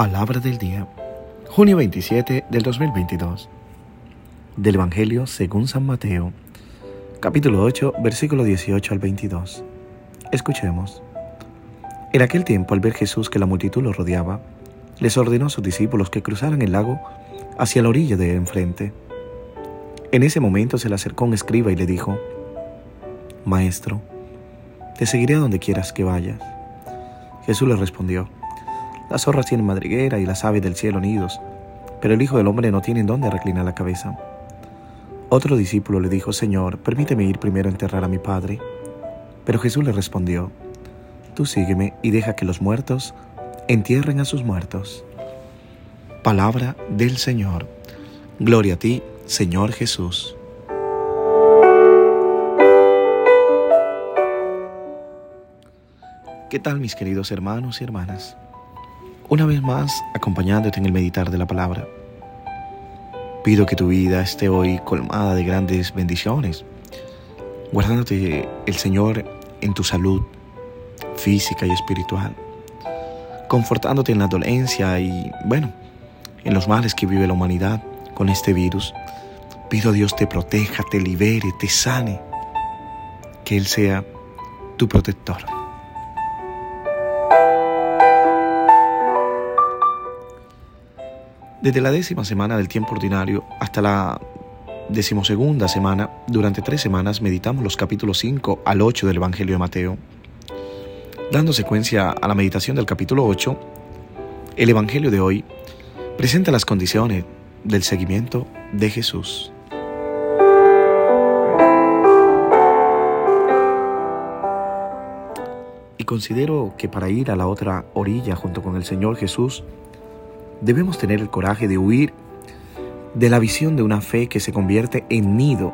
Palabra del día, junio 27 del 2022. Del Evangelio según San Mateo, capítulo 8, versículo 18 al 22. Escuchemos. En aquel tiempo, al ver Jesús que la multitud lo rodeaba, les ordenó a sus discípulos que cruzaran el lago hacia la orilla de enfrente. En ese momento se le acercó un escriba y le dijo, Maestro, te seguiré a donde quieras que vayas. Jesús le respondió, Las zorras tienen madriguera y las aves del cielo nidos, pero el Hijo del Hombre no tiene en dónde reclinar la cabeza. Otro discípulo le dijo, Señor, permíteme ir primero a enterrar a mi Padre. Pero Jesús le respondió, Tú sígueme y deja que los muertos entierren a sus muertos. Palabra del Señor. Gloria a ti, Señor Jesús. ¿Qué tal mis queridos hermanos y hermanas? Una vez más acompañándote en el meditar de la palabra. Pido que tu vida esté hoy colmada de grandes bendiciones, guardándote el Señor en tu salud física y espiritual, confortándote en la dolencia y, bueno, en los males que vive la humanidad con este virus. Pido a Dios te proteja, te libere, te sane, que Él sea tu protector. Desde la décima semana del tiempo ordinario hasta la decimosegunda semana, durante tres semanas meditamos los capítulos 5 al 8 del Evangelio de Mateo. Dando secuencia a la meditación del capítulo 8, el Evangelio de hoy presenta las condiciones del seguimiento de Jesús. Y considero que para ir a la otra orilla junto con el Señor Jesús, debemos tener el coraje de huir de la visión de una fe que se convierte en nido,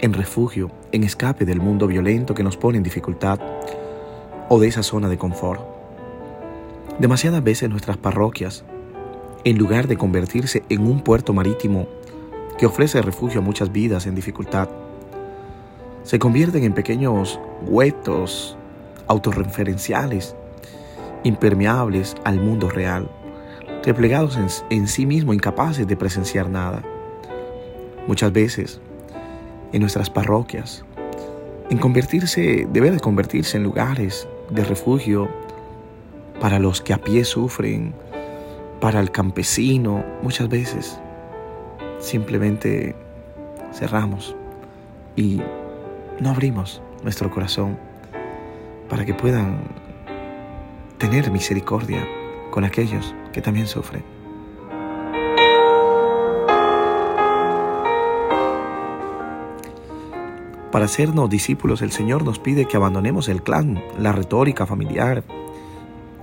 en refugio, en escape del mundo violento que nos pone en dificultad o de esa zona de confort. Demasiadas veces nuestras parroquias, en lugar de convertirse en un puerto marítimo que ofrece refugio a muchas vidas en dificultad, se convierten en pequeños huetos autorreferenciales, impermeables al mundo real replegados en, sí mismos, incapaces de presenciar nada. Muchas veces, en nuestras parroquias, en convertirse, debe de convertirse en lugares de refugio para los que a pie sufren, para el campesino, muchas veces simplemente cerramos y no abrimos nuestro corazón para que puedan tener misericordia con aquellos que también sufren. Para hacernos discípulos, el Señor nos pide que abandonemos el clan, la retórica familiar,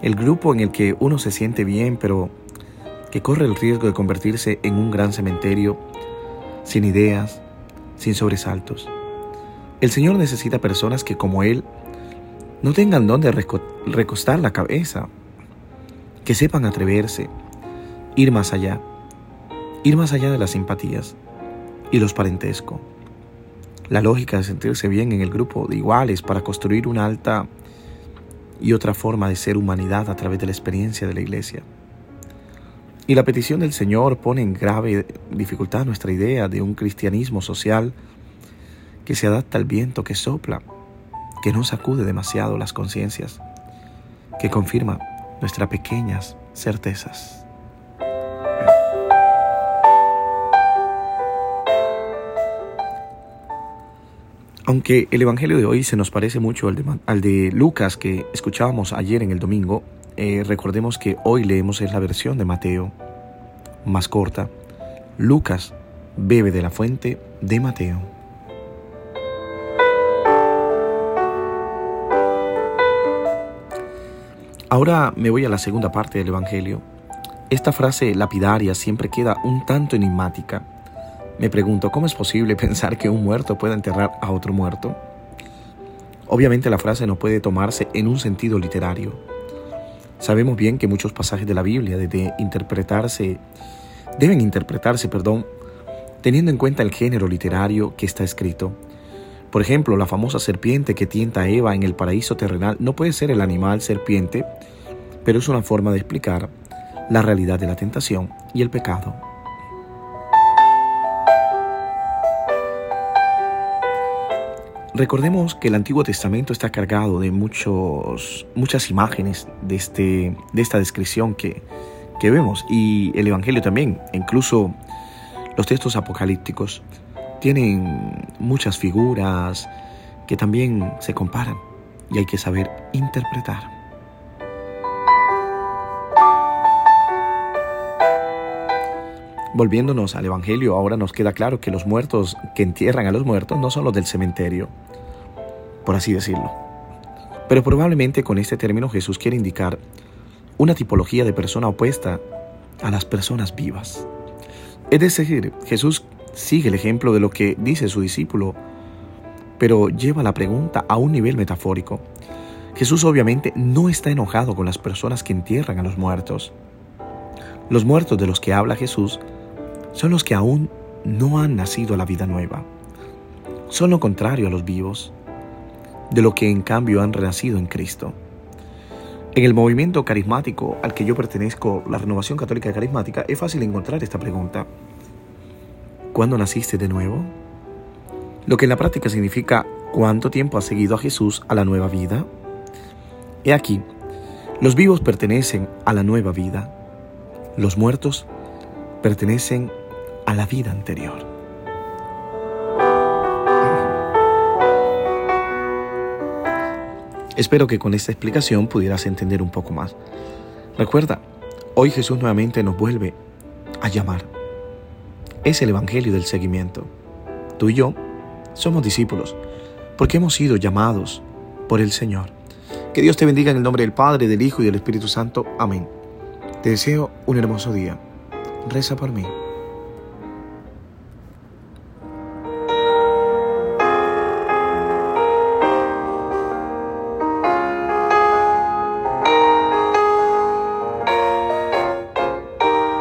el grupo en el que uno se siente bien, pero que corre el riesgo de convertirse en un gran cementerio, sin ideas, sin sobresaltos. El Señor necesita personas que, como Él, no tengan donde recostar la cabeza, que sepan atreverse, ir más allá, ir más allá de las simpatías y los parentescos. La lógica de sentirse bien en el grupo de iguales para construir una alta y otra forma de ser humanidad a través de la experiencia de la iglesia. Y la petición del Señor pone en grave dificultad nuestra idea de un cristianismo social que se adapta al viento que sopla, que no sacude demasiado las conciencias, que confirma nuestras pequeñas certezas. Aunque el Evangelio de hoy se nos parece mucho al de, Lucas que escuchábamos ayer en el domingo, eh, recordemos que hoy leemos es la versión de Mateo, más corta. Lucas bebe de la fuente de Mateo. Ahora me voy a la segunda parte del Evangelio. Esta frase lapidaria siempre queda un tanto enigmática. Me pregunto, ¿cómo es posible pensar que un muerto pueda enterrar a otro muerto? Obviamente la frase no puede tomarse en un sentido literario. Sabemos bien que muchos pasajes de la Biblia deben interpretarse, deben interpretarse, perdón, teniendo en cuenta el género literario que está escrito. Por ejemplo, la famosa serpiente que tienta a Eva en el paraíso terrenal no puede ser el animal serpiente, pero es una forma de explicar la realidad de la tentación y el pecado. Recordemos que el Antiguo Testamento está cargado de muchos, muchas imágenes de, este, de esta descripción que, que vemos y el Evangelio también, incluso los textos apocalípticos tienen muchas figuras que también se comparan y hay que saber interpretar. Volviéndonos al Evangelio, ahora nos queda claro que los muertos que entierran a los muertos no son los del cementerio, por así decirlo. Pero probablemente con este término Jesús quiere indicar una tipología de persona opuesta a las personas vivas. Es decir, Jesús sigue el ejemplo de lo que dice su discípulo, pero lleva la pregunta a un nivel metafórico. Jesús obviamente no está enojado con las personas que entierran a los muertos. Los muertos de los que habla Jesús son los que aún no han nacido a la vida nueva. Son lo contrario a los vivos, de lo que en cambio han renacido en Cristo. En el movimiento carismático al que yo pertenezco, la Renovación Católica Carismática, es fácil encontrar esta pregunta. ¿Cuándo naciste de nuevo? Lo que en la práctica significa ¿cuánto tiempo has seguido a Jesús a la nueva vida? He aquí, los vivos pertenecen a la nueva vida, los muertos pertenecen a la vida anterior. Espero que con esta explicación pudieras entender un poco más. Recuerda, hoy Jesús nuevamente nos vuelve a llamar. Es el Evangelio del seguimiento. Tú y yo somos discípulos porque hemos sido llamados por el Señor. Que Dios te bendiga en el nombre del Padre, del Hijo y del Espíritu Santo. Amén. Te deseo un hermoso día. Reza por mí.